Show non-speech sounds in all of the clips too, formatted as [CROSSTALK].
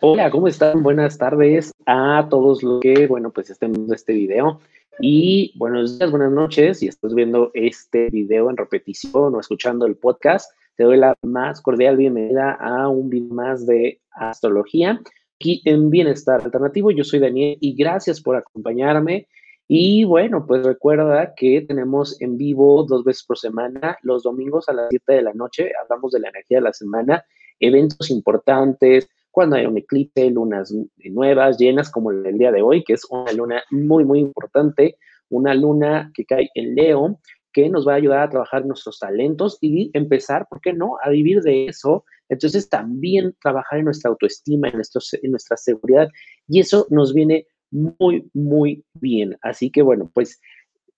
Hola, ¿cómo están? Buenas tardes a todos los que, bueno, pues estén viendo este video. Y buenos días, buenas noches. Si estás viendo este video en repetición o escuchando el podcast, te doy la más cordial bienvenida a un video más de astrología aquí en Bienestar Alternativo. Yo soy Daniel y gracias por acompañarme. Y bueno, pues recuerda que tenemos en vivo dos veces por semana, los domingos a las 7 de la noche, hablamos de la energía de la semana, eventos importantes, cuando hay un eclipse, lunas nuevas, llenas como el día de hoy, que es una luna muy, muy importante, una luna que cae en Leo, que nos va a ayudar a trabajar nuestros talentos y empezar, ¿por qué no?, a vivir de eso. Entonces también trabajar en nuestra autoestima, en, en nuestra seguridad, y eso nos viene muy, muy bien. Así que bueno, pues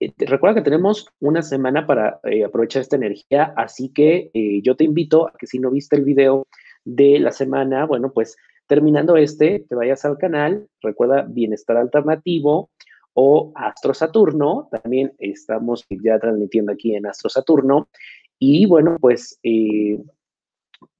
eh, recuerda que tenemos una semana para eh, aprovechar esta energía, así que eh, yo te invito a que si no viste el video de la semana, bueno, pues terminando este, te vayas al canal, recuerda Bienestar Alternativo o Astro Saturno, también estamos ya transmitiendo aquí en Astro Saturno, y bueno, pues eh,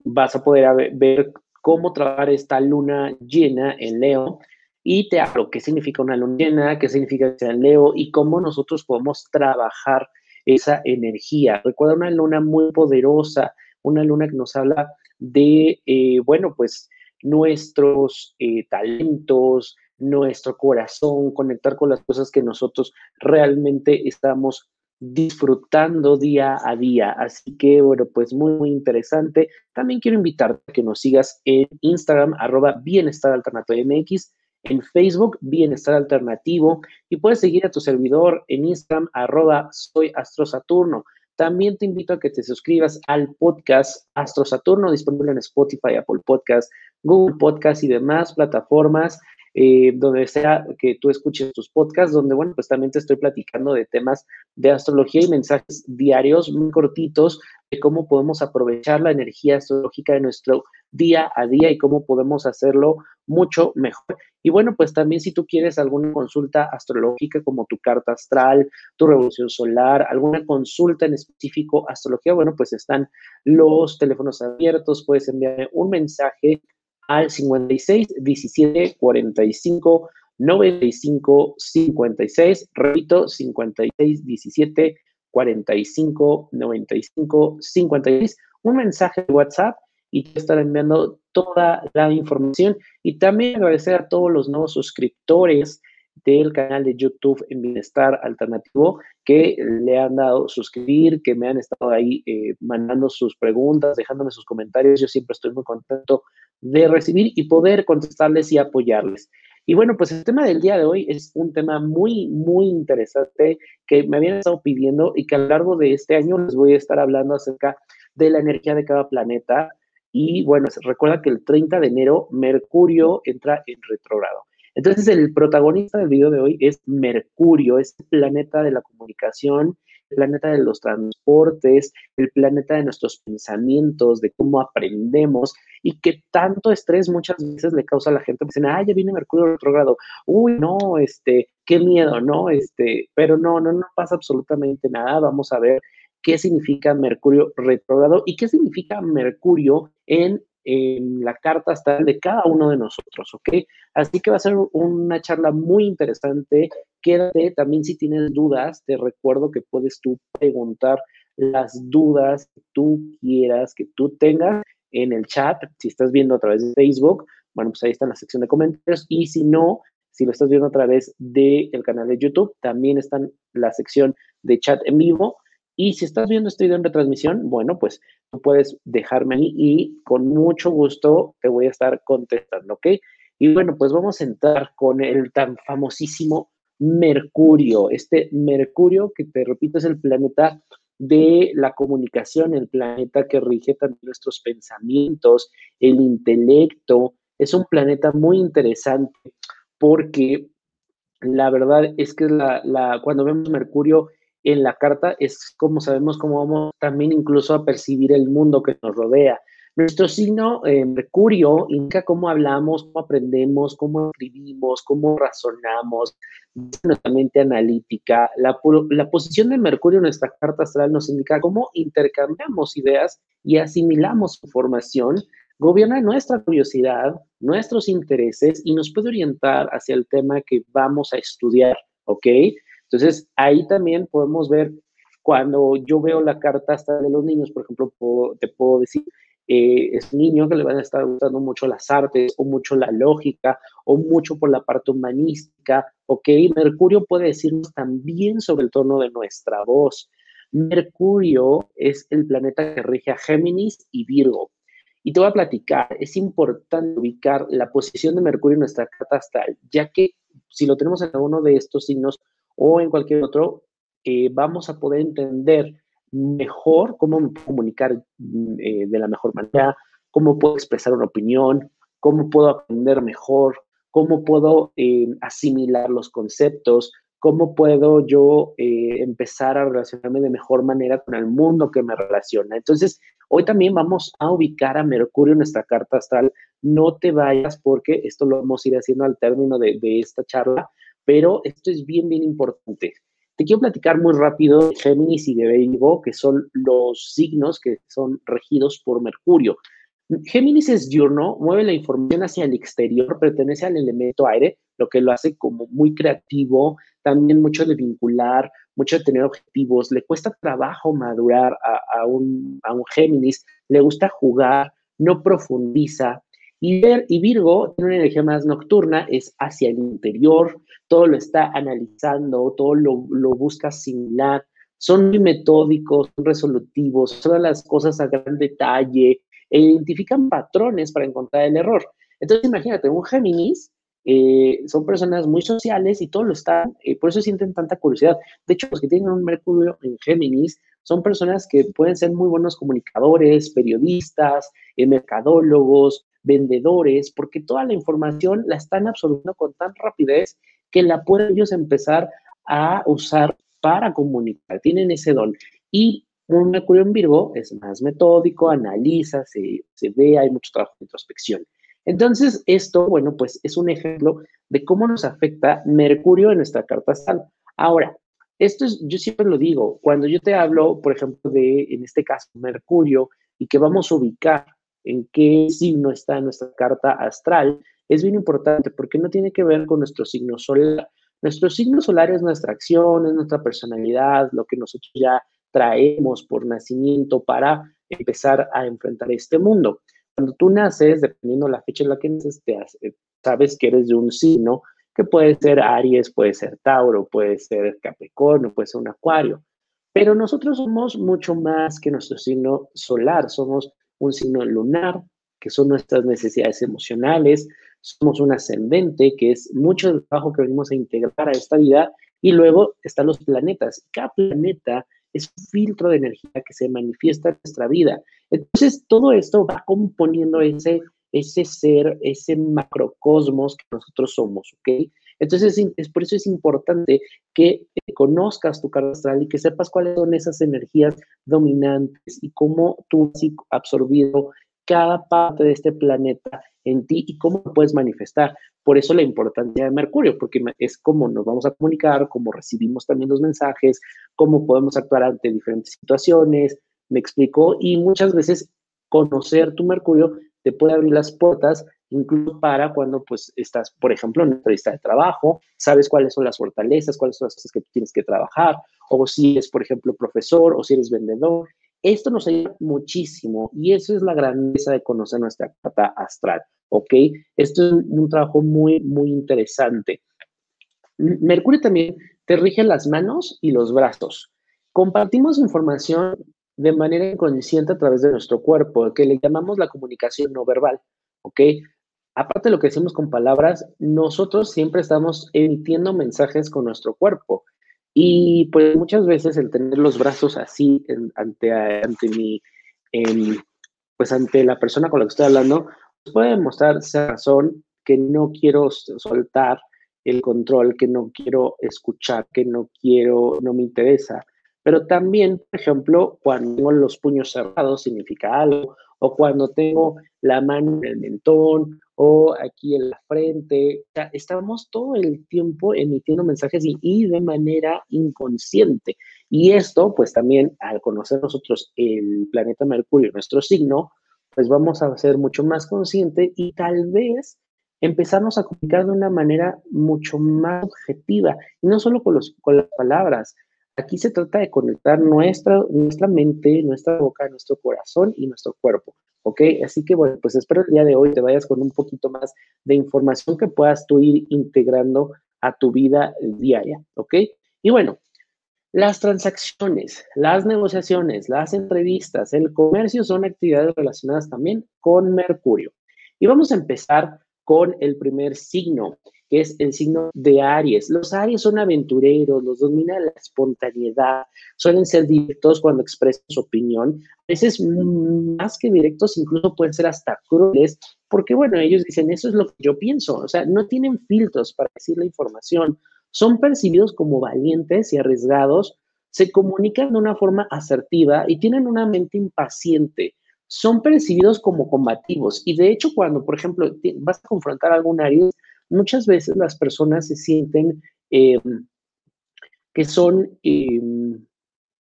vas a poder ver cómo trabajar esta luna llena en Leo y te hablo qué significa una luna llena, qué significa que sea Leo y cómo nosotros podemos trabajar esa energía. Recuerda una luna muy poderosa, una luna que nos habla de, eh, bueno, pues nuestros eh, talentos, nuestro corazón, conectar con las cosas que nosotros realmente estamos disfrutando día a día. Así que, bueno, pues muy, muy interesante. También quiero invitarte a que nos sigas en Instagram, arroba bienestar alternativo MX, en Facebook, Bienestar Alternativo, y puedes seguir a tu servidor en Instagram, arroba soy Astro Saturno. También te invito a que te suscribas al podcast Astro Saturno, disponible en Spotify, Apple Podcast, Google Podcast y demás plataformas. Eh, donde sea que tú escuches tus podcasts, donde, bueno, pues también te estoy platicando de temas de astrología y mensajes diarios muy cortitos de cómo podemos aprovechar la energía astrológica de nuestro día a día y cómo podemos hacerlo mucho mejor. Y bueno, pues también si tú quieres alguna consulta astrológica como tu carta astral, tu revolución solar, alguna consulta en específico astrología, bueno, pues están los teléfonos abiertos, puedes enviarme un mensaje al 56 17 45 95 56, repito, 56 17 45 95 56, un mensaje de WhatsApp y te estaré enviando toda la información. Y también agradecer a todos los nuevos suscriptores del canal de YouTube en Bienestar Alternativo que le han dado suscribir, que me han estado ahí eh, mandando sus preguntas, dejándome sus comentarios. Yo siempre estoy muy contento de recibir y poder contestarles y apoyarles. Y bueno, pues el tema del día de hoy es un tema muy, muy interesante que me habían estado pidiendo y que a lo largo de este año les voy a estar hablando acerca de la energía de cada planeta, y bueno, recuerda que el 30 de enero Mercurio entra en retrogrado. Entonces, el protagonista del video de hoy es Mercurio, es el planeta de la comunicación, el planeta de los transportes, el planeta de nuestros pensamientos, de cómo aprendemos y que tanto estrés muchas veces le causa a la gente. Dicen, ah, ya viene Mercurio retrogrado. Uy, no, este, qué miedo, ¿no? Este, pero no, no, no pasa absolutamente nada. Vamos a ver qué significa Mercurio retrógrado y qué significa Mercurio en, la carta astral de cada uno de nosotros, ¿ok? Así que va a ser una charla muy interesante. Quédate también si tienes dudas, te recuerdo que puedes tú preguntar las dudas que tú quieras, que tú tengas en el chat. Si estás viendo a través de Facebook, bueno, pues ahí está en la sección de comentarios. Y si no, si lo estás viendo a través del canal de YouTube, también está en la sección de chat en vivo. Y si estás viendo este video en retransmisión, bueno, pues tú puedes dejarme ahí y con mucho gusto te voy a estar contestando, ¿ok? Y bueno, pues vamos a entrar con el tan famosísimo Mercurio. Este Mercurio, que te repito, es el planeta de la comunicación, el planeta que rige también nuestros pensamientos, el intelecto. Es un planeta muy interesante porque la verdad es que la, cuando vemos Mercurio en la carta es como sabemos cómo vamos también incluso a percibir el mundo que nos rodea. Nuestro signo eh, Mercurio indica cómo hablamos, cómo aprendemos, cómo escribimos, cómo razonamos, nuestra mente analítica. La, la posición de Mercurio en nuestra carta astral nos indica cómo intercambiamos ideas y asimilamos información gobierna nuestra curiosidad, nuestros intereses y nos puede orientar hacia el tema que vamos a estudiar, ¿ok? Entonces, ahí también podemos ver cuando yo veo la carta hasta de los niños, por ejemplo, te puedo decir, eh, es niño que le van a estar gustando mucho las artes o mucho la lógica o mucho por la parte humanística, ¿ok? Mercurio puede decirnos también sobre el tono de nuestra voz. Mercurio es el planeta que rige a Géminis y Virgo. Y te voy a platicar, es importante ubicar la posición de Mercurio en nuestra carta astral, ya que si lo tenemos en alguno de estos signos o en cualquier otro, eh, vamos a poder entender mejor cómo comunicar mm, eh, de la mejor manera, cómo puedo expresar una opinión, cómo puedo aprender mejor, cómo puedo eh, asimilar los conceptos, cómo puedo yo eh, empezar a relacionarme de mejor manera con el mundo que me relaciona. Entonces, hoy también vamos a ubicar a Mercurio en nuestra carta astral. No te vayas porque esto lo vamos a ir haciendo al término de, de esta charla, pero esto es bien, bien importante. Te quiero platicar muy rápido de Géminis y de Virgo, que son los signos que son regidos por Mercurio. Géminis es diurno, mueve la información hacia el exterior, pertenece al elemento aire, lo que lo hace como muy creativo, también mucho de vincular, mucho de tener objetivos, le cuesta trabajo madurar a, un, a un Géminis, le gusta jugar, no profundiza, y, y Virgo tiene una energía más nocturna, es hacia el interior, todo lo está analizando, todo lo, lo busca asimilar, son muy metódicos, son resolutivos, son las cosas a gran detalle, e identifican patrones para encontrar el error. Entonces, imagínate, un Géminis eh, son personas muy sociales y todo lo están, eh, por eso sienten tanta curiosidad. De hecho, los que tienen un Mercurio en Géminis son personas que pueden ser muy buenos comunicadores, periodistas, eh, mercadólogos, vendedores, porque toda la información la están absorbiendo con tan rapidez que la pueden ellos empezar a usar para comunicar. Tienen ese don. Y un Mercurio en Virgo es más metódico, analiza, se, se ve, hay mucho trabajo de introspección. Entonces, esto, bueno, pues es un ejemplo de cómo nos afecta Mercurio en nuestra carta astral. Ahora, esto es, yo siempre lo digo, cuando yo te hablo, por ejemplo, de, en este caso, Mercurio, y que vamos a ubicar en qué signo está nuestra carta astral, es bien importante porque no tiene que ver con nuestro signo solar. Nuestro signo solar es nuestra acción, es nuestra personalidad, lo que nosotros ya traemos por nacimiento para empezar a enfrentar este mundo. Cuando tú naces, dependiendo de la fecha en la que naces, te sabes que eres de un signo que puede ser Aries, puede ser Tauro, puede ser Capricornio, puede ser un Acuario. Pero nosotros somos mucho más que nuestro signo solar, somos un signo lunar, que son nuestras necesidades emocionales, somos un ascendente, que es mucho del trabajo que venimos a integrar a esta vida, y luego están los planetas. Cada planeta es un filtro de energía que se manifiesta en nuestra vida. Entonces, todo esto va componiendo ese, ese ser, ese macrocosmos que nosotros somos, ¿ok? Entonces, es, por eso es importante que conozcas tu carta astral y que sepas cuáles son esas energías dominantes y cómo tú has absorbido cada parte de este planeta en ti y cómo puedes manifestar. Por eso la importancia de Mercurio, porque es cómo nos vamos a comunicar, cómo recibimos también los mensajes, cómo podemos actuar ante diferentes situaciones, me explico, y muchas veces conocer tu Mercurio te puede abrir las puertas incluso para cuando pues estás, por ejemplo, en una entrevista de trabajo, sabes cuáles son las fortalezas, cuáles son las cosas que tienes que trabajar, o si eres, por ejemplo, profesor o si eres vendedor. Esto nos ayuda muchísimo y eso es la grandeza de conocer nuestra carta astral, ¿ok? Esto es un, trabajo muy, muy interesante. Mercurio también te rige las manos y los brazos. Compartimos información de manera inconsciente a través de nuestro cuerpo, que le llamamos la comunicación no verbal, ¿ok? aparte de lo que decimos con palabras, nosotros siempre estamos emitiendo mensajes con nuestro cuerpo. Y pues muchas veces el tener los brazos así ante, ante mi, pues ante la persona con la que estoy hablando, pues, puede mostrar esa razón que no quiero soltar el control, que no quiero escuchar, que no quiero, no me interesa. Pero también, por ejemplo, cuando tengo los puños cerrados significa algo, o cuando tengo la mano en el mentón o aquí en la frente. estamos todo el tiempo emitiendo mensajes y, de manera inconsciente. Y esto, pues también al conocer nosotros el planeta Mercurio, nuestro signo, pues vamos a ser mucho más consciente y tal vez empezarnos a comunicar de una manera mucho más objetiva, y no solo con, los, con las palabras. Aquí se trata de conectar nuestra, nuestra mente, nuestra boca, nuestro corazón y nuestro cuerpo. ¿Ok? Así que bueno, pues espero el día de hoy te vayas con un poquito más de información que puedas tú ir integrando a tu vida diaria. ¿Ok? Y bueno, las transacciones, las negociaciones, las entrevistas, el comercio son actividades relacionadas también con Mercurio. Y vamos a empezar con el primer signo, que es el signo de Aries. Los Aries son aventureros, los domina la espontaneidad, suelen ser directos cuando expresan su opinión, a veces más que directos, incluso pueden ser hasta crueles, porque bueno, ellos dicen, eso es lo que yo pienso, o sea, no tienen filtros para decir la información, son percibidos como valientes y arriesgados, se comunican de una forma asertiva y tienen una mente impaciente son percibidos como combativos. Y de hecho, cuando, por ejemplo, vas a confrontar a algún Aries, muchas veces las personas se sienten em, que son, em,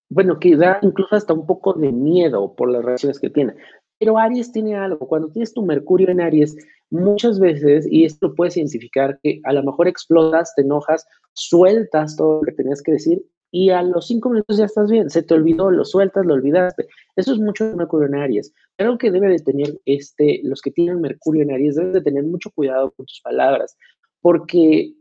bueno, que da incluso hasta un poco de miedo por las reacciones que tienen. Pero Aries tiene algo, cuando tienes tu Mercurio en Aries, muchas veces, y esto lo puedes que a lo mejor explotas, te enojas, sueltas todo lo que tenías que decir y a los cinco minutos ya estás bien, se te olvidó, lo sueltas, lo olvidaste. Eso es mucho Mercurio en Aries. Pero que debe de tener este, los que tienen Mercurio en Aries, deben de tener mucho cuidado con tus palabras, porque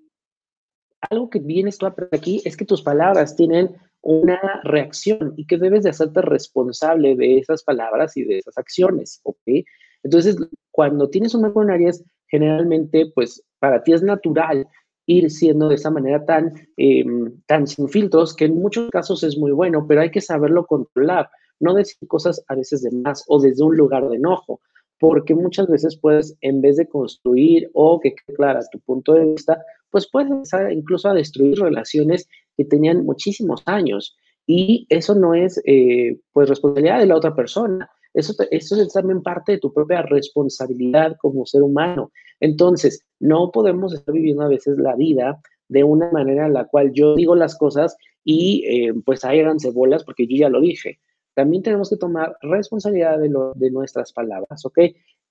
algo que vienes tú a aprender aquí es que tus palabras tienen una reacción y que debes de hacerte responsable de esas palabras y de esas acciones, ¿ok? Entonces, cuando tienes un Mercurio en Aries, generalmente, pues, para ti es natural ir siendo de esa manera tan, em, tan sin filtros, que en muchos casos es muy bueno, pero hay que saberlo controlar, no decir cosas a veces de más o desde un lugar de enojo, porque muchas veces puedes, en vez de construir o que quede clara tu punto de vista, pues puedes empezar incluso a destruir relaciones que tenían muchísimos años. Y eso no es, eh, pues, responsabilidad de la otra persona. Eso, eso es también parte de tu propia responsabilidad como ser humano. Entonces, no podemos estar viviendo a veces la vida de una manera en la cual yo digo las cosas y eh, pues háganse bolas porque yo ya lo dije. También tenemos que tomar responsabilidad de, lo, de nuestras palabras, ¿ok?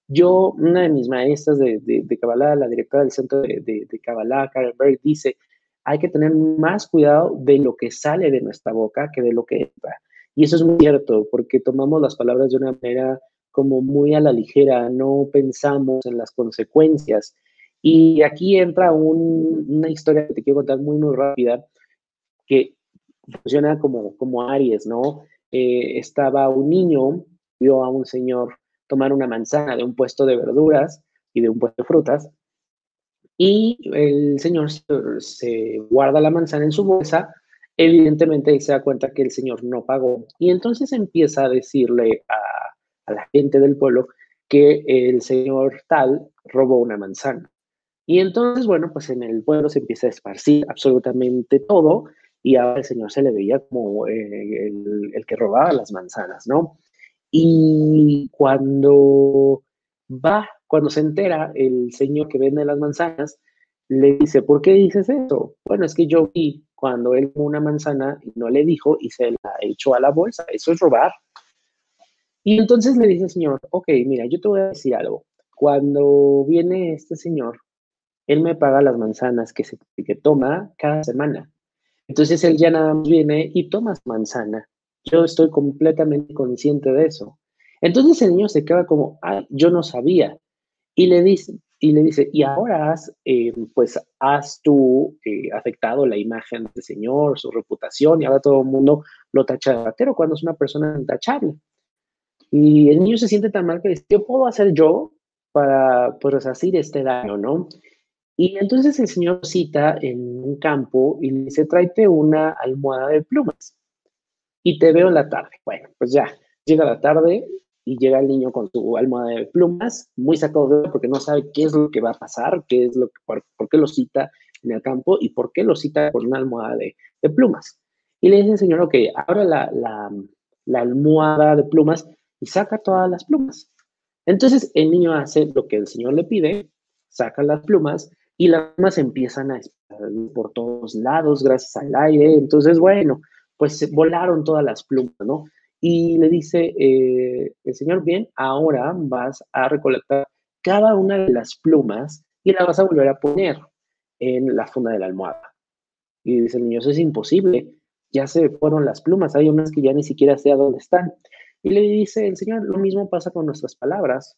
Yo, una de mis maestras de, de, Kabbalah, la directora del centro de, de, Kabbalah, Karen Berg, dice, hay que tener más cuidado de lo que sale de nuestra boca que de lo que entra. Y eso es muy cierto, porque tomamos las palabras de una manera como muy a la ligera, no pensamos en las consecuencias. Y aquí entra una historia que te quiero contar muy, muy rápida, que funciona como, como Aries, ¿no? Eh, estaba un niño, vio a un señor tomar una manzana de un puesto de verduras y de un puesto de frutas, y el señor se guarda la manzana en su bolsa, evidentemente se da cuenta que el señor no pagó, y entonces empieza a decirle a a la gente del pueblo que el señor tal robó una manzana. Y entonces, bueno, pues en el pueblo se empieza a esparcir absolutamente todo y ahora el señor se le veía como eh, el, que robaba las manzanas, ¿no? Y cuando va, cuando se entera el señor que vende las manzanas, le dice, ¿por qué dices eso? Bueno, es que yo vi cuando él una manzana y no le dijo y se la echó a la bolsa. Eso es robar. Y entonces le dice el señor, ok, mira, yo te voy a decir algo. Cuando viene este señor, él me paga las manzanas que, se, que toma cada semana. Entonces él ya nada más viene y toma manzana. Yo estoy completamente consciente de eso. Entonces el niño se queda como, ah, yo no sabía. Y le dice, y le dice, y ahora has, eh, pues, has tú eh, afectado la imagen del señor, su reputación, y ahora todo el mundo lo tacha de ratero cuando es una persona intachable. Y el niño se siente tan mal que dice, ¿qué puedo hacer yo para pues, resarcir este daño, no? Y entonces el señor cita en un campo y le dice, tráete una almohada de plumas y te veo en la tarde. Bueno, pues ya, llega la tarde y llega el niño con su almohada de plumas, muy sacado de porque no sabe qué es lo que va a pasar, qué es lo que, por, qué lo cita en el campo y por qué lo cita con una almohada de, plumas. Y le dice el señor, ok, ahora la, la, la almohada de plumas y saca todas las plumas. Entonces el niño hace lo que el señor le pide, saca las plumas y las plumas empiezan a por todos lados gracias al aire. Entonces, bueno, pues volaron todas las plumas, ¿no? y le dice eh, el señor, bien, ahora vas a recolectar cada una de las plumas y la vas a volver a poner en la funda de la almohada. Y dice el niño, eso es imposible, ya se fueron las plumas, hay unas que ya ni siquiera sé a dónde están. Y le dice el Señor, lo mismo pasa con nuestras palabras.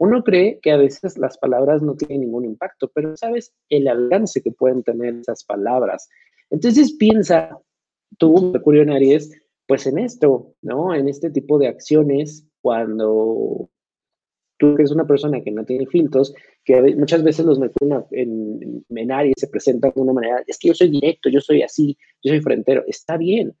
Uno cree que a veces las palabras no tienen ningún impacto, pero sabes el alcance que pueden tener esas palabras. Entonces piensa tú, Mercurio en Aries, pues en esto, ¿no? En este tipo de acciones, cuando tú eres una persona que no tiene filtros, que muchas veces los Mercurio en, en Aries se presentan de una manera, es que yo soy directo, yo soy así, yo soy frentero, está bien,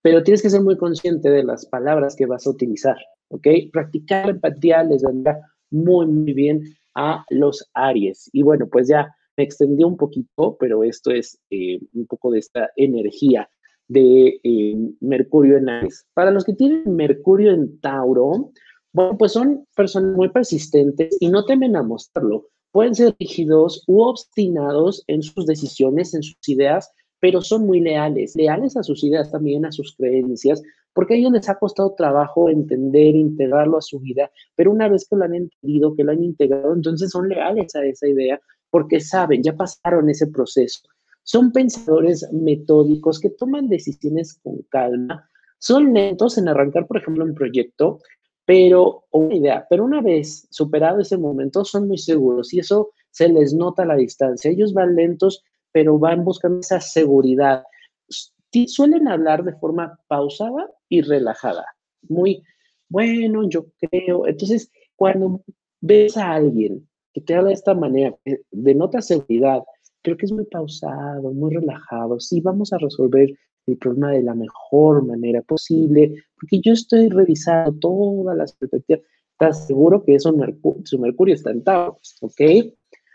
pero tienes que ser muy consciente de las palabras que vas a utilizar, ¿ok? Practicar empatía les vendrá muy, muy bien a los Aries. Y bueno, pues ya me extendí un poquito, pero esto es eh, un poco de esta energía de eh, Mercurio en Aries. Para los que tienen Mercurio en Tauro, bueno, pues son personas muy persistentes y no temen a mostrarlo. Pueden ser rígidos u obstinados en sus decisiones, en sus ideas, pero son muy leales, leales a sus ideas también, a sus creencias, porque a ellos les ha costado trabajo entender, integrarlo a su vida, pero una vez que lo han entendido, que lo han integrado, entonces son leales a esa idea, porque saben, ya pasaron ese proceso. Son pensadores metódicos que toman decisiones con calma, son lentos en arrancar, por ejemplo, un proyecto, pero una idea, pero una vez superado ese momento son muy seguros y eso se les nota a la distancia. Ellos van lentos, pero van buscando esa seguridad. Suelen hablar de forma pausada y relajada, muy bueno, yo creo. Entonces, cuando ves a alguien que te habla de esta manera, que denota seguridad, creo que es muy pausado, muy relajado. Sí, vamos a resolver el problema de la mejor manera posible, porque yo estoy revisando todas las perspectivas. Estás seguro que eso su Mercurio está en Tauro, ¿ok?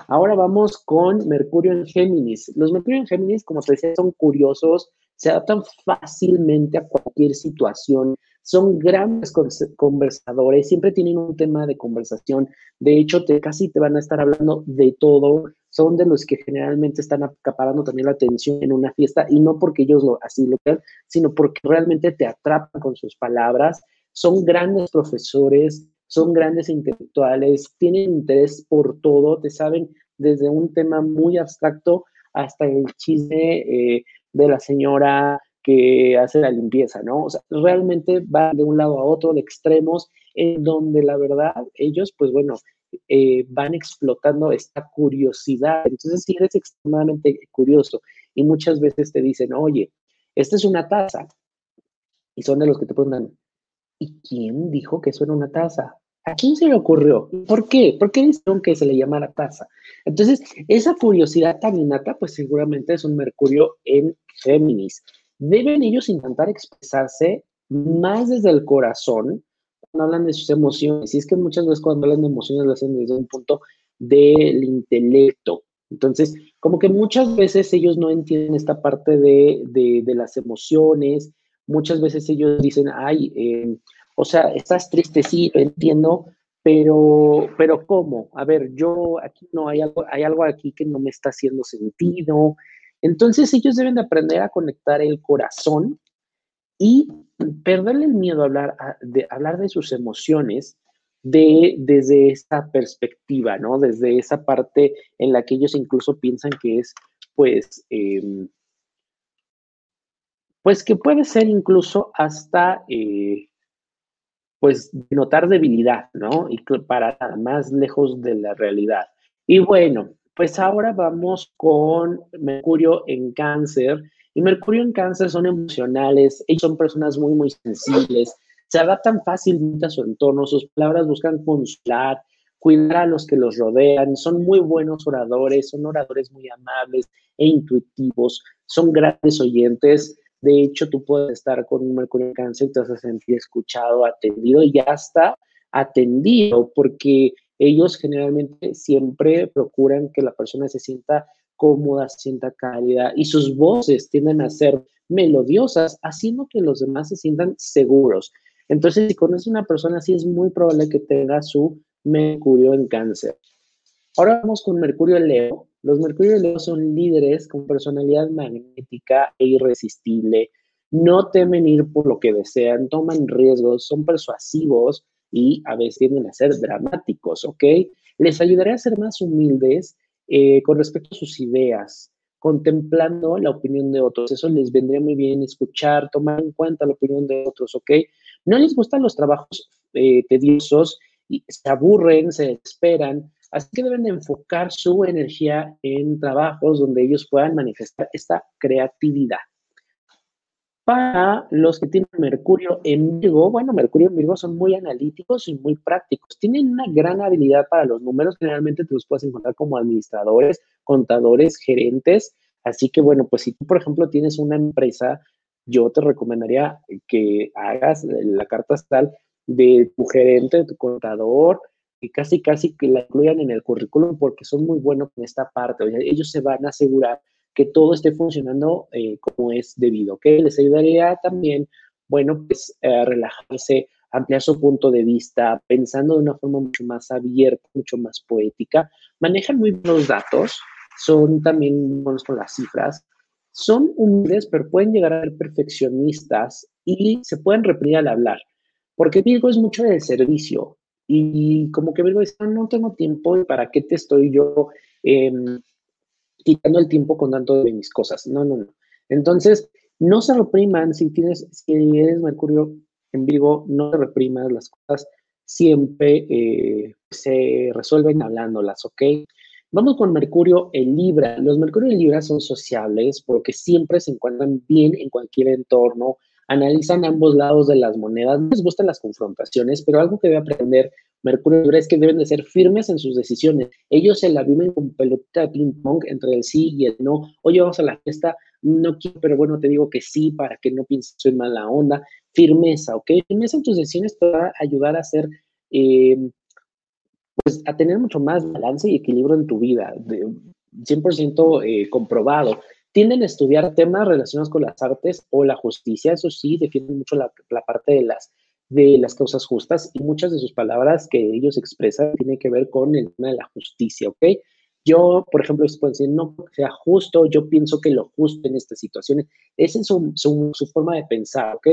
Ahora vamos con Mercurio en Géminis. Los Mercurio en Géminis, como te decía, son curiosos, se adaptan fácilmente a cualquier situación, son grandes conversadores, siempre tienen un tema de conversación. De hecho, te, casi te van a estar hablando de todo. Son de los que generalmente están acaparando también la atención en una fiesta y no porque ellos lo, así lo crean, sino porque realmente te atrapan con sus palabras. Son grandes profesores, son grandes intelectuales, tienen interés por todo, te saben desde un tema muy abstracto hasta el chisme eh, de la señora que hace la limpieza, ¿no? O sea, realmente van de un lado a otro, de extremos, en donde la verdad ellos, pues bueno, eh, van explotando esta curiosidad. Entonces, si eres extremadamente curioso y muchas veces te dicen, oye, esta es una taza, y son de los que te preguntan, ¿y quién dijo que eso era una taza? ¿A quién se le ocurrió? ¿Por qué? ¿Por qué dijeron que se le llamara taza? Entonces, esa curiosidad tan innata, pues seguramente es un Mercurio en Géminis. Deben ellos intentar expresarse más desde el corazón cuando hablan de sus emociones. Y es que muchas veces cuando hablan de emociones lo hacen desde un punto del intelecto. Entonces, como que muchas veces ellos no entienden esta parte de, de, las emociones. Muchas veces ellos dicen, ay, eh, o sea, estás triste, sí, entiendo, pero, pero ¿cómo? A ver, yo aquí no hay algo, hay algo aquí que no me está haciendo sentido. Entonces ellos deben de aprender a conectar el corazón y perderle el miedo a hablar, de, hablar de sus emociones de, desde esta perspectiva, ¿no? Desde esa parte en la que ellos incluso piensan que es, pues, em, pues que puede ser incluso hasta eh, pues notar debilidad, ¿no? Y para más lejos de la realidad. Y bueno, pues ahora vamos con Mercurio en cáncer. Y Mercurio en cáncer son emocionales, ellos son personas muy, muy sensibles, se adaptan fácilmente a su entorno, sus palabras buscan consolar, cuidar a los que los rodean, son muy buenos oradores, son oradores muy amables e intuitivos, son grandes oyentes, de hecho, tú puedes estar con un Mercurio en cáncer y te vas a sentir escuchado, atendido y ya está atendido, porque ellos generalmente siempre procuran que la persona se sienta cómoda, se sienta cálida y sus voces tienden a ser melodiosas, haciendo que los demás se sientan seguros. Entonces, si conoces una persona así, es muy probable que tenga su Mercurio en cáncer. Ahora vamos con Mercurio en Leo. Los Mercurio en Leo son líderes con personalidad magnética e irresistible. no temen ir por lo que desean, toman riesgos, son persuasivos y a veces tienden a ser dramáticos, ¿ok? Les ayudaré a ser más humildes eh, con respecto a sus ideas, contemplando la opinión de otros. Eso les vendría muy bien escuchar, tomar en cuenta la opinión de otros, ¿ok? No les gustan los trabajos eh, tediosos y se aburren, se esperan, así que deben de enfocar su energía en trabajos donde ellos puedan manifestar esta creatividad. Para los que tienen Mercurio en Virgo, bueno, Mercurio en Virgo son muy analíticos y muy prácticos. Tienen una gran habilidad para los números. Generalmente te los puedes encontrar como administradores, contadores, gerentes. Así que, bueno, pues si tú, por ejemplo, tienes una empresa, yo te recomendaría que hagas la carta astral de tu gerente, de tu contador, y casi, casi que la incluyan en el currículum porque son muy buenos en esta parte. ellos se van a asegurar que todo esté funcionando eh, como es debido, ¿ok? Les ayudaría también, bueno, pues a relajarse, ampliar su punto de vista, pensando de una forma mucho más abierta, mucho más poética. Manejan muy buenos datos, son también buenos con las cifras, son humildes, pero pueden llegar a ser perfeccionistas y se pueden reprimir al hablar, porque Virgo es mucho del servicio y como que Virgo dice, ah, no, tengo tiempo y para qué te estoy yo eh, quitando el tiempo con tanto de mis cosas. No, no, no. Entonces, no se repriman si tienes, si eres Mercurio en vivo, no se repriman las cosas, siempre eh, se resuelven hablándolas, ¿ok? Vamos con Mercurio en Libra. Los Mercurio en Libra son sociables porque siempre se encuentran bien en cualquier entorno, analizan ambos lados de las monedas, no les gustan las confrontaciones, pero algo que debe aprender Mercurio es que deben de ser firmes en sus decisiones. Ellos se la viven con pelotita de ping pong entre el sí y el no. Oye, vamos a la fiesta, no quiero, pero bueno, te digo que sí para que no pienses soy mala onda. Firmeza, ¿ok? Firmeza en tus decisiones te va a ayudar a ser, eh, pues tener mucho más balance y equilibrio en tu vida, de 100% eh, comprobado. Tienden a estudiar temas relacionados con las artes o la justicia, eso sí, defienden mucho la, la parte de las de las causas justas y muchas de sus palabras que ellos expresan tienen que ver con el tema de la justicia, ¿ok? Yo, por ejemplo, les puedo decir, no sea justo, yo pienso que lo justo en estas situaciones, esa es su, su, forma de pensar, ¿ok?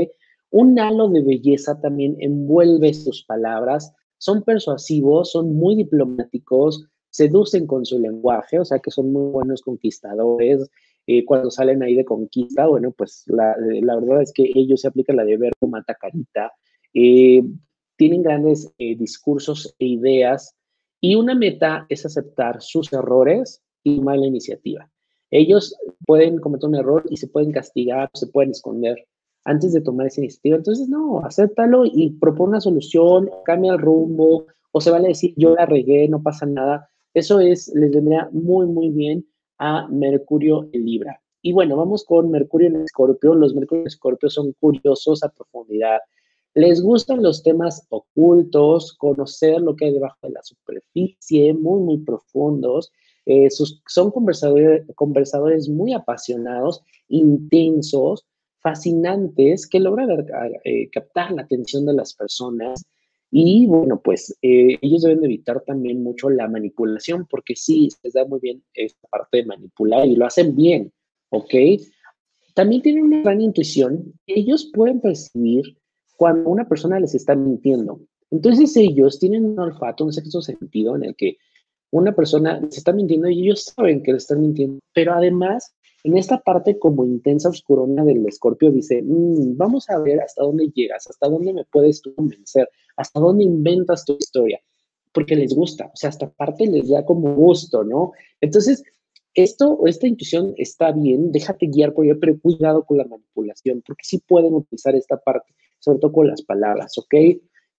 Un halo de belleza también envuelve sus palabras, son persuasivos, son muy diplomáticos, seducen con su lenguaje, o sea que son muy buenos conquistadores. Eh, cuando salen ahí de conquista, bueno, pues la, la, verdad es que ellos se aplican la de ver mata carita, eh, tienen grandes eh, discursos e ideas y una meta es aceptar sus errores y tomar la iniciativa. Ellos pueden cometer un error y se pueden castigar, se pueden esconder antes de tomar esa iniciativa. Entonces, no, acéptalo y propone una solución, cambia el rumbo, o se vale decir, yo la regué, no pasa nada. Eso es, les vendría muy, muy bien a Mercurio en Libra. Y bueno, vamos con Mercurio en Escorpio. Los Mercurio en Escorpio son curiosos a profundidad, les gustan los temas ocultos, conocer lo que hay debajo de la superficie, muy, muy profundos. Eh, son conversadores, conversadores muy apasionados, intensos, fascinantes, que logran eh, captar la atención de las personas. Y bueno, pues eh, ellos deben evitar también mucho la manipulación, porque sí, les da muy bien esta parte de manipular y lo hacen bien, ¿ok? También tienen una gran intuición. Ellos pueden percibir cuando una persona les está mintiendo. Entonces ellos tienen un olfato, un sexto sentido en el que una persona les está mintiendo y ellos saben que les están mintiendo, pero además en esta parte como intensa oscurona del escorpio dice, mm, vamos a ver hasta dónde llegas, hasta dónde me puedes tú convencer, hasta dónde inventas tu historia, porque les gusta, o sea, esta parte les da como gusto, ¿no? Entonces, esto, esta intuición está bien, déjate guiar por ello, pero cuidado con la manipulación, porque sí pueden utilizar esta parte sobre todo con las palabras, ¿ok?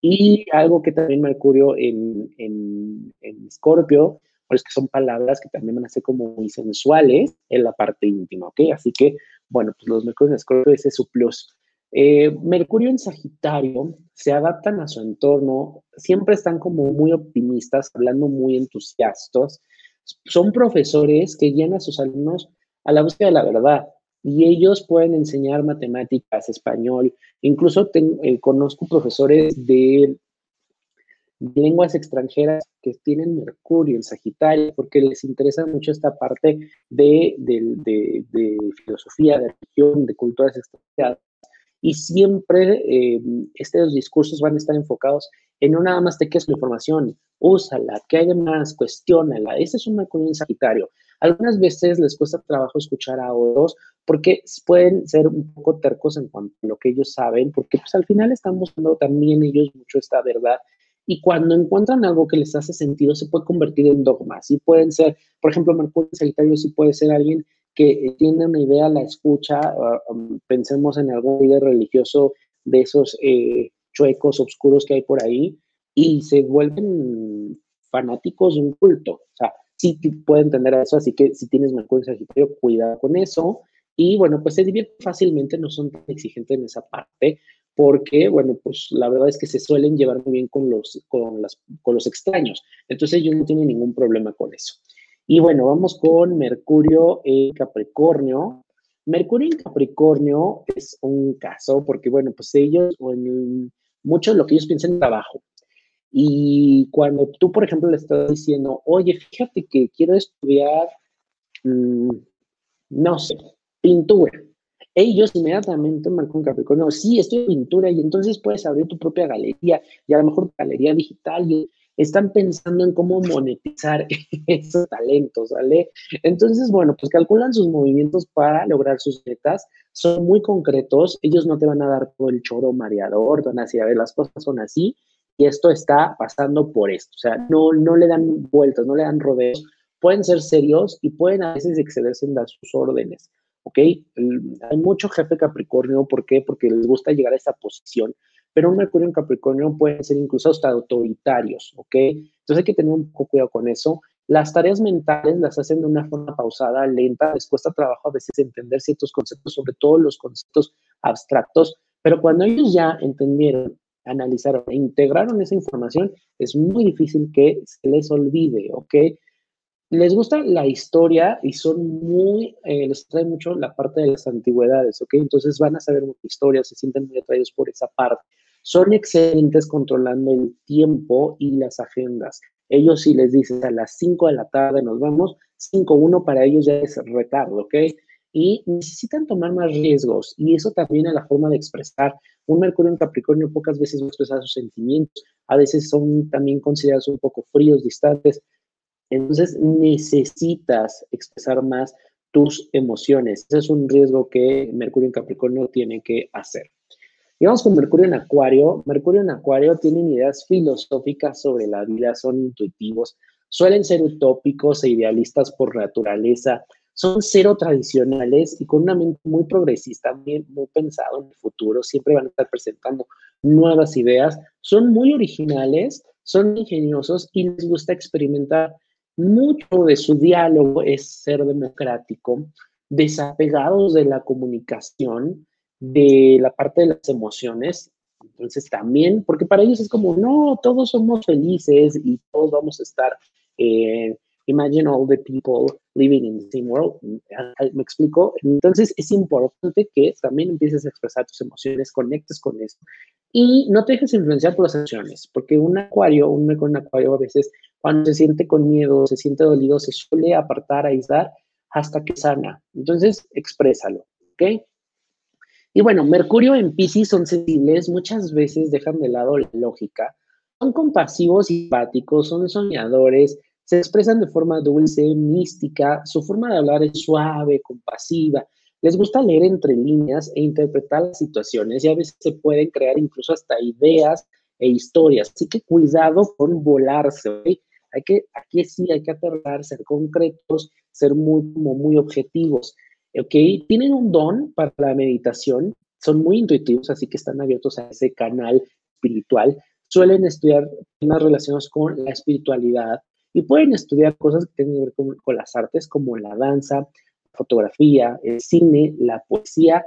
Y algo que también Mercurio en, en, en Scorpio, pues que son palabras que también van a ser como muy sensuales en la parte íntima, ¿ok? Así que, bueno, pues los Mercurio en Scorpio, ese es su plus. Eh, Mercurio en Sagitario se adaptan a su entorno, siempre están como muy optimistas, hablando muy entusiastas. Son profesores que guían a sus alumnos a la búsqueda de la verdad, y ellos pueden enseñar matemáticas, español, incluso eh, conozco profesores de, lenguas extranjeras que tienen Mercurio en Sagitario porque les interesa mucho esta parte de, filosofía, de religión, de culturas extranjeras. y siempre eh, estos discursos van a estar enfocados en no nada más te quedes la información, úsala, que hay más, cuestiónala. Ese es un Mercurio en Sagitario. Algunas veces les cuesta trabajo escuchar a otros porque pueden ser un poco tercos en cuanto a lo que ellos saben, porque pues al final están buscando también ellos mucho esta verdad y cuando encuentran algo que les hace sentido se puede convertir en dogmas y pueden ser, por ejemplo, Mercurio Sagitario sí puede ser alguien que tiene una idea, la escucha, ah, um, pensemos en algún líder religioso de esos eh, chuecos oscuros que hay por ahí y se vuelven fanáticos de un culto. O sea, sí puede entender eso, así que si tienes Mercurio Sagitario, cuida con eso. Y bueno, pues se divierte fácilmente, no son tan exigentes en esa parte, porque, bueno, pues la verdad es que se suelen llevar muy bien con los, con las, con los extraños. Entonces ellos no tienen ningún problema con eso. Y bueno, vamos con Mercurio en Capricornio. Mercurio en Capricornio es un caso porque, bueno, pues ellos, en mucho de lo que ellos piensan en trabajo. Y cuando tú, por ejemplo, le estás diciendo, oye, fíjate que quiero estudiar, mm, no sé, pintura. Ellos inmediatamente marcan Capricornio, sí, estoy en pintura y entonces puedes abrir tu propia galería y a lo mejor galería digital y están pensando en cómo monetizar [LAUGHS] esos talentos, ¿vale? Entonces, bueno, pues calculan sus movimientos para lograr sus metas, son muy concretos, ellos no te van a dar todo el choro mareador, van a decir, a ver, las cosas son así, y esto está pasando por esto, o sea, no, no le dan vueltas, no le dan rodeos, pueden ser serios y pueden a veces excederse en dar sus órdenes, ¿ok? Hay mucho jefe Capricornio, ¿por qué? Porque les gusta llegar a esa posición pero un Mercurio en Capricornio puede ser incluso hasta autoritarios, ¿ok? Entonces hay que tener un poco cuidado con eso. Las tareas mentales las hacen de una forma pausada, lenta, les cuesta trabajo a veces entender ciertos conceptos, sobre todo los conceptos abstractos, pero cuando ellos ya entendieron, analizaron e integraron esa información, es muy difícil que se les olvide, ¿ok? Les gusta la historia y son muy, eh, les trae mucho la parte de las antigüedades, ¿ok? Entonces van a saber mucha historia, se sienten muy atraídos por esa parte son excelentes controlando el tiempo y las agendas. Ellos si les dicen a las 5 de la tarde nos vamos, 5-1 para ellos ya es retardo, ¿ok? Y necesitan tomar más riesgos y eso también es la forma de expresar. Un Mercurio en Capricornio pocas veces va a expresar sus sentimientos, a veces son también considerados un poco fríos, distantes. Entonces necesitas expresar más tus emociones. Ese es un riesgo que Mercurio en Capricornio tiene que hacer. Y vamos con Mercurio en Acuario. Mercurio en Acuario tienen ideas filosóficas sobre la vida, son intuitivos, suelen ser utópicos e idealistas por naturaleza, son cero tradicionales y con una mente muy progresista, muy, muy pensado en el futuro, siempre van a estar presentando nuevas ideas, son muy originales, son ingeniosos y les gusta experimentar. Mucho de su diálogo es ser democrático, desapegados de la comunicación, de la parte de las emociones. Entonces también, porque para ellos es como, no, todos somos felices y todos vamos a estar, eh, imagine all the people living in the same world. ¿Me explico? Entonces es importante que también empieces a expresar tus emociones, conectes con eso y no te dejes influenciar por las emociones, porque un acuario, un con un acuario a veces, cuando se siente con miedo, se siente dolido, se suele apartar, aislar hasta que sana. Entonces, exprésalo, ¿ok? Y bueno, Mercurio en Pisces son sensibles, muchas veces dejan de lado la lógica, son compasivos y simpáticos, son soñadores, se expresan de forma dulce, mística, su forma de hablar es suave, compasiva, les gusta leer entre líneas e interpretar las situaciones y a veces se pueden crear incluso hasta ideas e historias. Así que cuidado con volarse, Hay que, aquí sí hay que aterrar, ser concretos, ser muy, muy objetivos. ¿ok? Tienen un don para la meditación, son muy intuitivos, así que están abiertos a ese canal espiritual. Suelen estudiar temas relacionados con la espiritualidad y pueden estudiar cosas que tienen que ver con, con las artes como la danza, fotografía, el cine, la poesía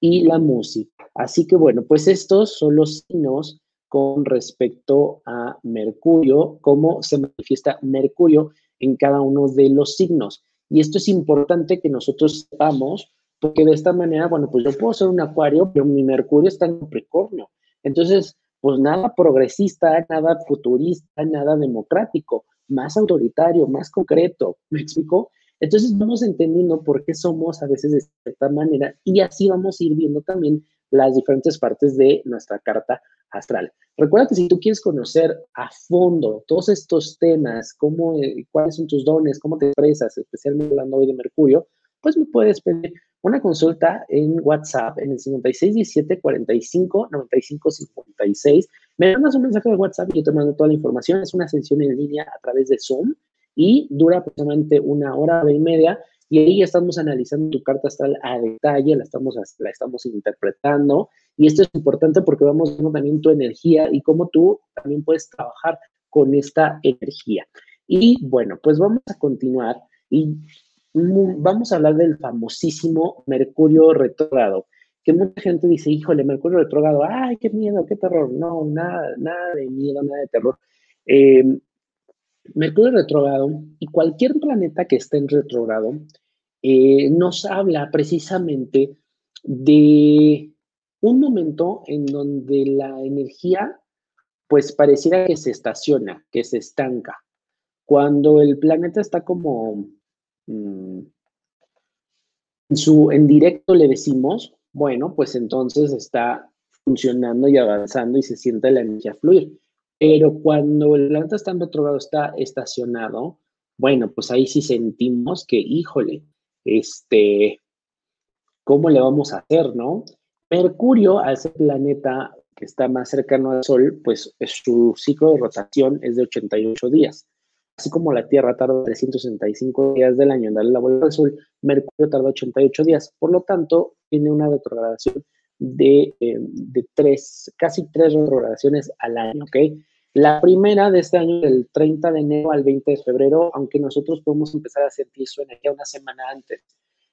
y la música. Así que bueno, pues estos son los signos con respecto a Mercurio, cómo se manifiesta Mercurio en cada uno de los signos. Y esto es importante que nosotros sepamos, porque de esta manera, bueno, pues yo puedo ser un acuario, pero mi Mercurio está en Capricornio. Entonces, pues nada progresista, nada futurista, nada democrático, más autoritario, más concreto. ¿Me explico? Entonces vamos entendiendo por qué somos a veces de cierta manera y así vamos a ir viendo también las diferentes partes de nuestra carta astral. Recuerda que si tú quieres conocer a fondo todos estos temas, cómo, eh, cuáles son tus dones, cómo te expresas, especialmente hablando hoy de Mercurio, pues me puedes pedir una consulta en WhatsApp en el 5617 45 95 56. Me mandas un mensaje de WhatsApp y yo te mando toda la información. Es una sesión en línea a través de Zoom y dura aproximadamente una hora y media. Y ahí estamos analizando tu carta astral a detalle, la estamos, la estamos interpretando. Y esto es importante porque vamos viendo también tu energía y cómo tú también puedes trabajar con esta energía. Y bueno, pues vamos a continuar. Y vamos a hablar del famosísimo Mercurio retrógrado, que mucha gente dice, híjole, Mercurio retrógrado, ay, qué miedo, qué terror. No, nada, nada de miedo, nada de terror. Eh, Mercurio retrógrado y cualquier planeta que esté en retrógrado eh, nos habla precisamente de un momento en donde la energía pues pareciera que se estaciona, que se estanca. Cuando el planeta está como Mm, en, su, en directo le decimos, bueno, pues entonces está funcionando y avanzando y se siente la energía fluir. Pero cuando el planeta está en retrogrado, está estacionado, bueno, pues ahí sí sentimos que, híjole, este, ¿cómo le vamos a hacer, no? Mercurio, al ser planeta que está más cercano al Sol, pues su ciclo de rotación es de 88 días. Así como la Tierra tarda 365 días del año en darle la vuelta al Sol, Mercurio tarda 88 días. Por lo tanto, tiene una retrogradación de, eh, de tres, casi tres retrogradaciones al año, ¿ok? La primera de este año, del 30 de enero al 20 de febrero, aunque nosotros podemos empezar a sentir su energía una semana antes.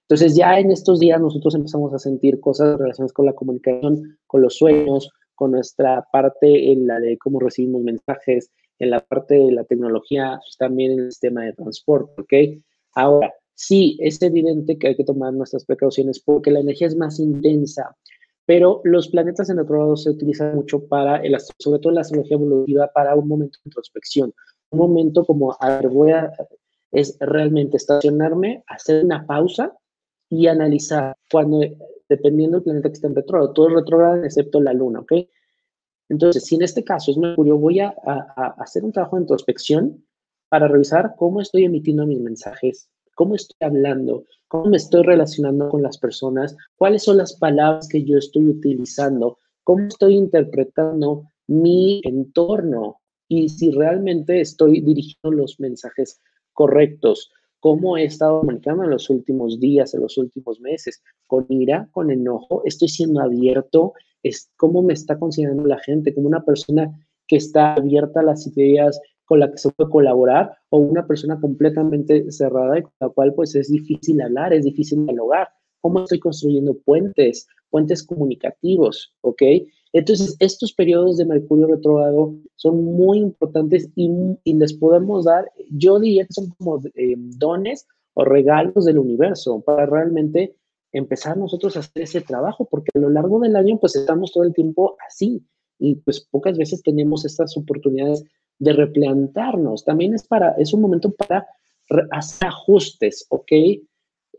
Entonces, ya en estos días nosotros empezamos a sentir cosas relacionadas con la comunicación, con los sueños, con nuestra parte en la de cómo recibimos mensajes, en la parte de la tecnología, también en el sistema de transporte, ¿ok? Ahora, sí, es evidente que hay que tomar nuestras precauciones porque la energía es más intensa, pero los planetas en otro lado se utilizan mucho para, el, sobre todo en la astrología evolutiva, para un momento de introspección, un momento como, a ver, voy a, es realmente estacionarme, hacer una pausa y analizar cuando, dependiendo del planeta que esté en retrógrado, todo es retrógrado excepto la luna, ¿ok? Entonces, si en este caso es Mercurio, voy a, hacer un trabajo de introspección para revisar cómo estoy emitiendo mis mensajes, cómo estoy hablando, cómo me estoy relacionando con las personas, cuáles son las palabras que yo estoy utilizando, cómo estoy interpretando mi entorno y si realmente estoy dirigiendo los mensajes correctos, cómo he estado comunicando en los últimos días, en los últimos meses, con ira, con enojo, estoy siendo abierto, cómo me está considerando la gente, como una persona que está abierta a las ideas con la que se puede colaborar o una persona completamente cerrada y con la cual pues es difícil hablar, es difícil dialogar. ¿Cómo estoy construyendo puentes, puentes comunicativos, ok? Entonces, estos periodos de Mercurio retrógrado son muy importantes y, les podemos dar, yo diría que son como eh, dones o regalos del universo para realmente empezar nosotros a hacer ese trabajo, porque a lo largo del año pues estamos todo el tiempo así y pues pocas veces tenemos estas oportunidades de replantarnos. También es para, es un momento para hacer ajustes, ¿ok? Eh,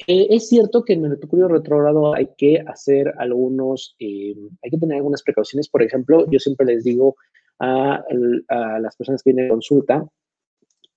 es cierto que en el Mercurio retrógrado hay que hacer algunos, eh, hay que tener algunas precauciones. Por ejemplo, yo siempre les digo a, a las personas que vienen a consulta,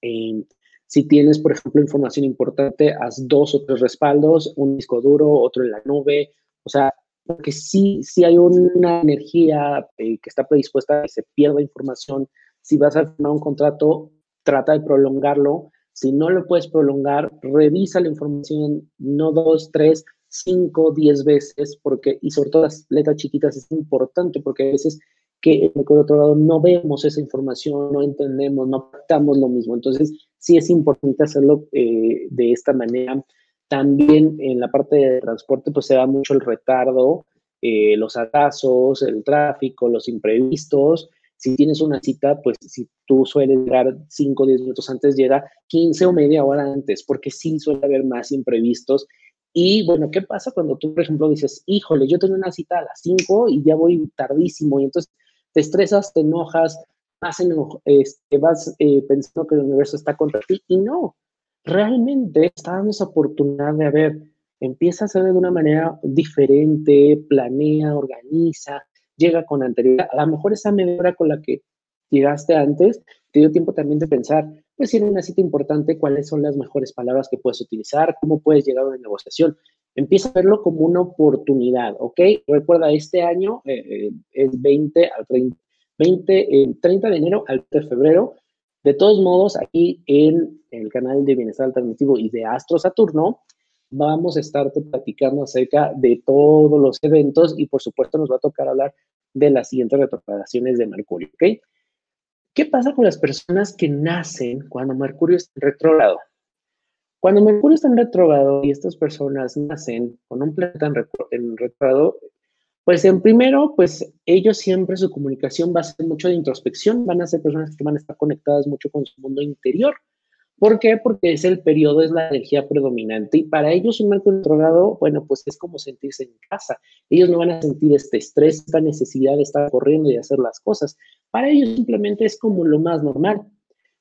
eh, si tienes, por ejemplo, información importante, haz dos o tres respaldos, un disco duro, otro en la nube. O sea, porque sí, sí hay una energía que está predispuesta a que se pierda información. Si vas a firmar un contrato, trata de prolongarlo. Si no lo puedes prolongar, revisa la información, no dos, tres, cinco, diez veces, porque, y sobre todo las letras chiquitas es importante porque a veces que por otro lado no vemos esa información, no entendemos, no captamos lo mismo. Entonces, sí es importante hacerlo eh, de esta manera. También en la parte de transporte, pues se da mucho el retardo, eh, los atrasos, el tráfico, los imprevistos. Si tienes una cita, pues si tú sueles llegar 5 o 10 minutos antes, llega 15 o media hora antes, porque sí suele haber más imprevistos. Y bueno, ¿qué pasa cuando tú, por ejemplo, dices, híjole, yo tengo una cita a las 5 y ya voy tardísimo? Y entonces te estresas, te enojas, vas, este, vas eh, pensando que el universo está contra ti y no, realmente está dando esa oportunidad de, ver, empieza a hacer de una manera diferente, planea, organiza, llega con anterioridad. A lo mejor esa media con la que llegaste antes te dio tiempo también de pensar, pues si en una cita importante, cuáles son las mejores palabras que puedes utilizar, cómo puedes llegar a una negociación. Empieza a verlo como una oportunidad, ¿ok? Recuerda, este año eh, eh, es 20 al 30, 20, 30 de enero al 3 de febrero. De todos modos, aquí en el canal de Bienestar Alternativo y de Astro Saturno, vamos a estarte platicando acerca de todos los eventos y por supuesto nos va a tocar hablar de las siguientes retrogradaciones de Mercurio, ¿ok? ¿Qué pasa con las personas que nacen cuando Mercurio está en retrógrado? Cuando Mercurio está en retrógrado y estas personas nacen con un planeta en, en retrógrado, pues en primero, pues ellos siempre su comunicación va a ser mucho de introspección, van a ser personas que van a estar conectadas mucho con su mundo interior. ¿Por qué? Porque es el periodo, es la energía predominante y para ellos un Mercurio retrógrado, bueno, pues es como sentirse en casa. Ellos no van a sentir este estrés, esta necesidad de estar corriendo y hacer las cosas. Para ellos simplemente es como lo más normal.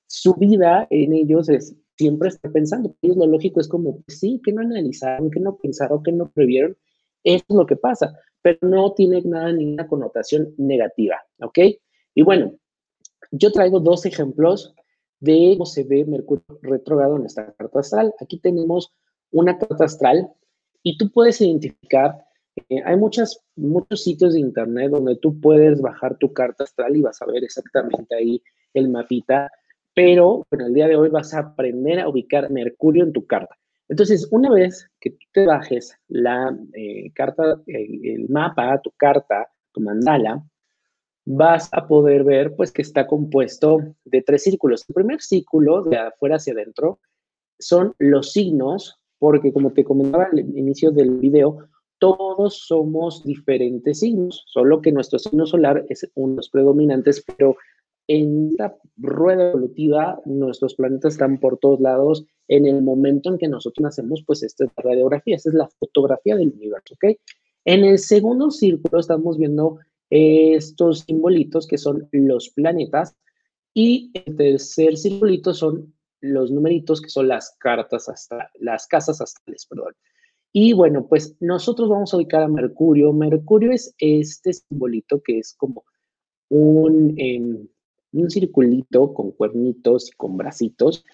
Su vida en ellos es siempre estar pensando. Ellos lo lógico es como, pues sí, que no analizaron, que no pensaron, que no previeron. Es lo que pasa, pero no tiene nada, ninguna connotación negativa, ¿ok? Y bueno, yo traigo dos ejemplos de cómo se ve Mercurio retrógrado en nuestra carta astral. Aquí tenemos una carta astral y tú puedes identificar, eh, hay muchas, muchos sitios de internet donde tú puedes bajar tu carta astral y vas a ver exactamente ahí el mapita, pero bueno, el día de hoy vas a aprender a ubicar Mercurio en tu carta. Entonces, una vez que tú te bajes la eh, carta, eh, el mapa, tu carta, tu mandala, vas a poder ver pues que está compuesto de tres círculos. El primer círculo, de afuera hacia adentro, son los signos, porque como te comentaba al inicio del video, todos somos diferentes signos, solo que nuestro signo solar es uno de los predominantes, pero en esta rueda evolutiva nuestros planetas están por todos lados. En el momento en que nosotros nacemos, pues esta es la radiografía, esta es la fotografía del universo, ¿ok? En el segundo círculo estamos viendo estos simbolitos que son los planetas y el tercer simbolito son los numeritos que son las cartas hasta las casas astrales, perdón. Y bueno, pues nosotros vamos a ubicar a Mercurio. Mercurio es este simbolito que es como un, em, un circulito con cuernitos y con bracitos,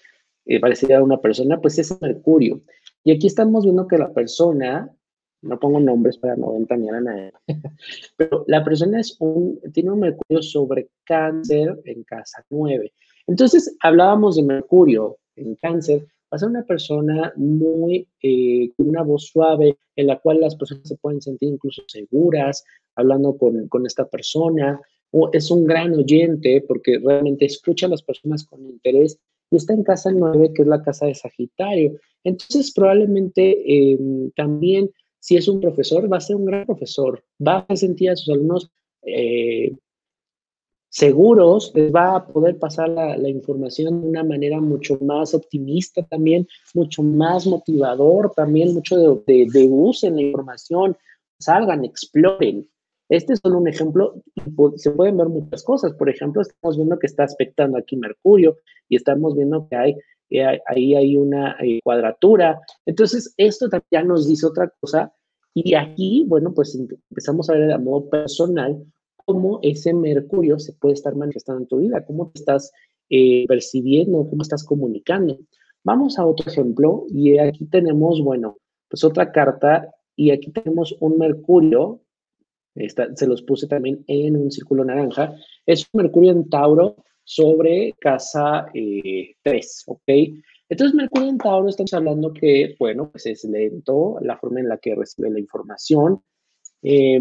eh, pareciera una persona, pues es Mercurio. Y aquí estamos viendo que la persona no pongo nombres para no ventanear a nadie, [LAUGHS] pero la persona es un, tiene un Mercurio sobre cáncer en casa 9. Entonces, hablábamos de Mercurio en cáncer, va a ser una persona muy, eh, con una voz suave, en la cual las personas se pueden sentir incluso seguras hablando con, con esta persona, o es un gran oyente porque realmente escucha a las personas con interés y está en casa 9, que es la casa de Sagitario. Entonces, probablemente em, también si es un profesor, va a ser un gran profesor, va a sentir a sus alumnos eh, seguros, les va a poder pasar la, información de una manera mucho más optimista también, mucho más motivador también, mucho de, de, usen la información, salgan, exploren. Este es solo un ejemplo, se pueden ver muchas cosas. Por ejemplo, estamos viendo que está aspectando aquí Mercurio y estamos viendo que hay ahí hay una eh, cuadratura. Entonces, esto ya nos dice otra cosa. Y aquí, bueno, pues empezamos a ver a modo personal cómo ese Mercurio se puede estar manifestando en tu vida, cómo te estás eh, percibiendo, cómo estás comunicando. Vamos a otro ejemplo y aquí tenemos, bueno, pues otra carta y aquí tenemos un Mercurio, se los puse también en un círculo naranja, es un Mercurio en Tauro sobre casa 3, eh, ¿ok? Entonces, Mercurio en Tauro estamos hablando que, bueno, pues es lento la forma en la que recibe la información, eh,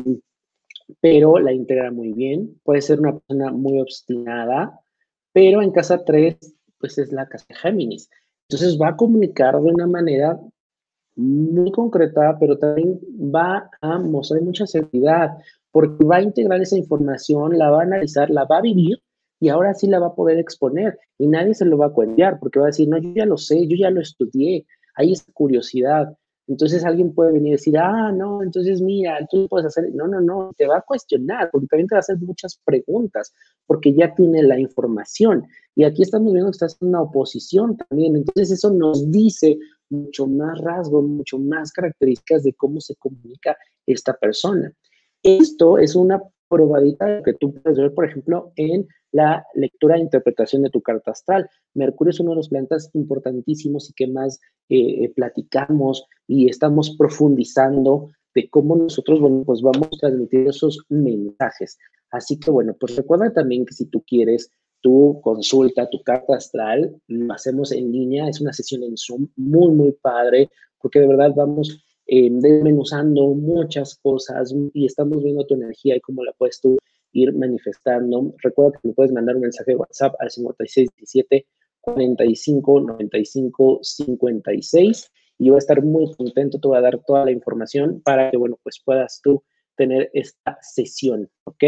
pero la integra muy bien. Puede ser una persona muy obstinada, pero en casa 3, pues es la casa de Géminis. Entonces, va a comunicar de una manera muy concreta, pero también va a mostrar mucha seguridad, porque va a integrar esa información, la va a analizar, la va a vivir y ahora sí la va a poder exponer y nadie se lo va a cuentear porque va a decir, no, yo ya lo sé, yo ya lo estudié, hay esa curiosidad. Entonces alguien puede venir y decir, ah, no, entonces mira, tú puedes hacer, no, no, no, te va a cuestionar, porque también te va a hacer muchas preguntas, porque ya tiene la información. Y aquí estamos viendo que estás en una oposición también, entonces eso nos dice mucho más rasgo, mucho más características de cómo se comunica esta persona. Esto es una probadita que tú puedes ver, por ejemplo, en la lectura e interpretación de tu carta astral. Mercurio es uno de los planetas importantísimos y que más eh, platicamos y estamos profundizando de cómo nosotros, bueno, pues vamos a transmitir esos mensajes. Así que, bueno, pues recuerda también que si tú quieres tu consulta, tu carta astral, lo hacemos en línea, es una sesión en Zoom muy, muy padre, porque de verdad vamos eh, desmenuzando muchas cosas y estamos viendo tu energía y cómo la puedes tú ir manifestando. Recuerda que me puedes mandar un mensaje de WhatsApp al 5617 45 95 56 y yo voy a estar muy contento, te voy a dar toda la información para que, bueno, pues puedas tú tener esta sesión, ¿ok?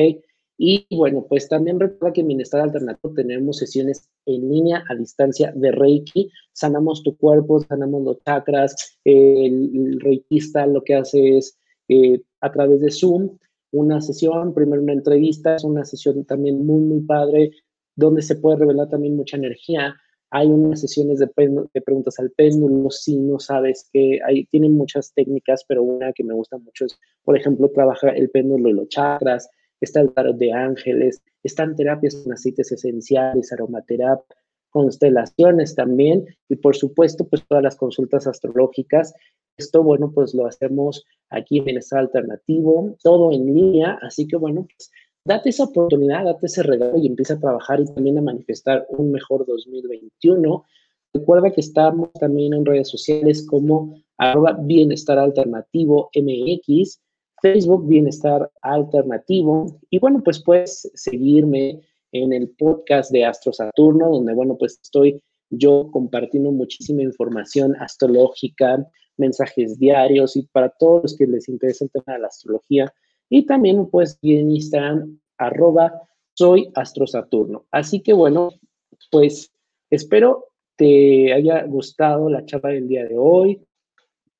Y bueno, pues también recuerda que en Bienestar Alternativo tenemos sesiones en línea a distancia de Reiki. Sanamos tu cuerpo, sanamos los chakras. el, el reikista lo que hace es eh, a través de Zoom una sesión, primero una entrevista, es una sesión también muy, muy padre, donde se puede revelar también mucha energía. Hay unas sesiones de, de preguntas al péndulo, si no sabes que hay, tienen muchas técnicas, pero una que me gusta mucho es, por ejemplo, trabajar el péndulo y los chakras está el tarot de ángeles, están terapias con aceites esenciales, aromaterapia, constelaciones también y por supuesto pues todas las consultas astrológicas. Esto bueno pues lo hacemos aquí en Bienestar Alternativo, todo en línea, así que bueno pues date esa oportunidad, date ese regalo y empieza a trabajar y también a manifestar un mejor 2021. Recuerda que estamos también en redes sociales como arroba bienestar alternativo MX Facebook Bienestar Alternativo. Y bueno, pues puedes seguirme en el podcast de Astro Saturno, donde bueno, pues estoy yo compartiendo muchísima información astrológica, mensajes diarios y para todos los que les interesa el tema de la astrología. Y también pues en Instagram, arroba soy Astro Saturno. Así que bueno, pues espero te haya gustado la charla del día de hoy,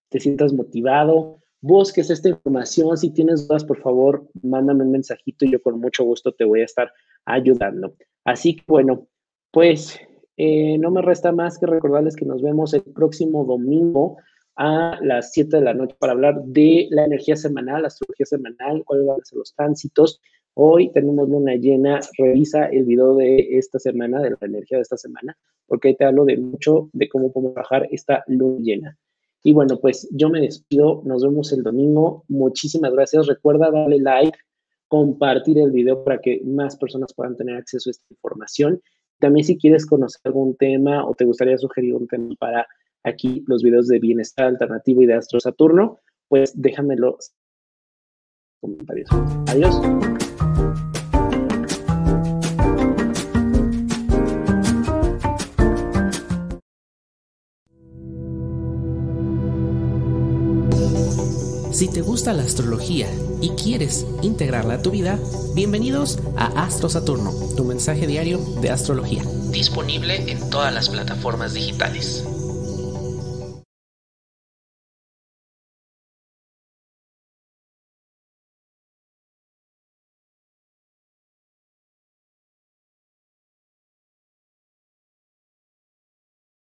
te sientas motivado, busques esta información. Si tienes dudas, por favor, mándame un mensajito y yo con mucho gusto te voy a estar ayudando. Así que bueno, pues eh, no me resta más que recordarles que nos vemos el próximo domingo a las 7 de la noche para hablar de la energía semanal, la astrología semanal, cuáles van a ser los tránsitos. Hoy tenemos luna llena, revisa el video de esta semana, de la energía de esta semana, porque ahí te hablo de mucho de cómo podemos bajar esta luna llena. Y bueno, pues yo me despido, nos vemos el domingo. Muchísimas gracias. Recuerda darle like, compartir el video para que más personas puedan tener acceso a esta información. También si quieres conocer algún tema o te gustaría sugerir un tema para aquí los videos de bienestar alternativo y de Astro Saturno, pues déjamelo en los comentarios. Adiós. Si te gusta la astrología y quieres integrarla a tu vida, bienvenidos a Astro Saturno, tu mensaje diario de astrología. Disponible en todas las plataformas digitales.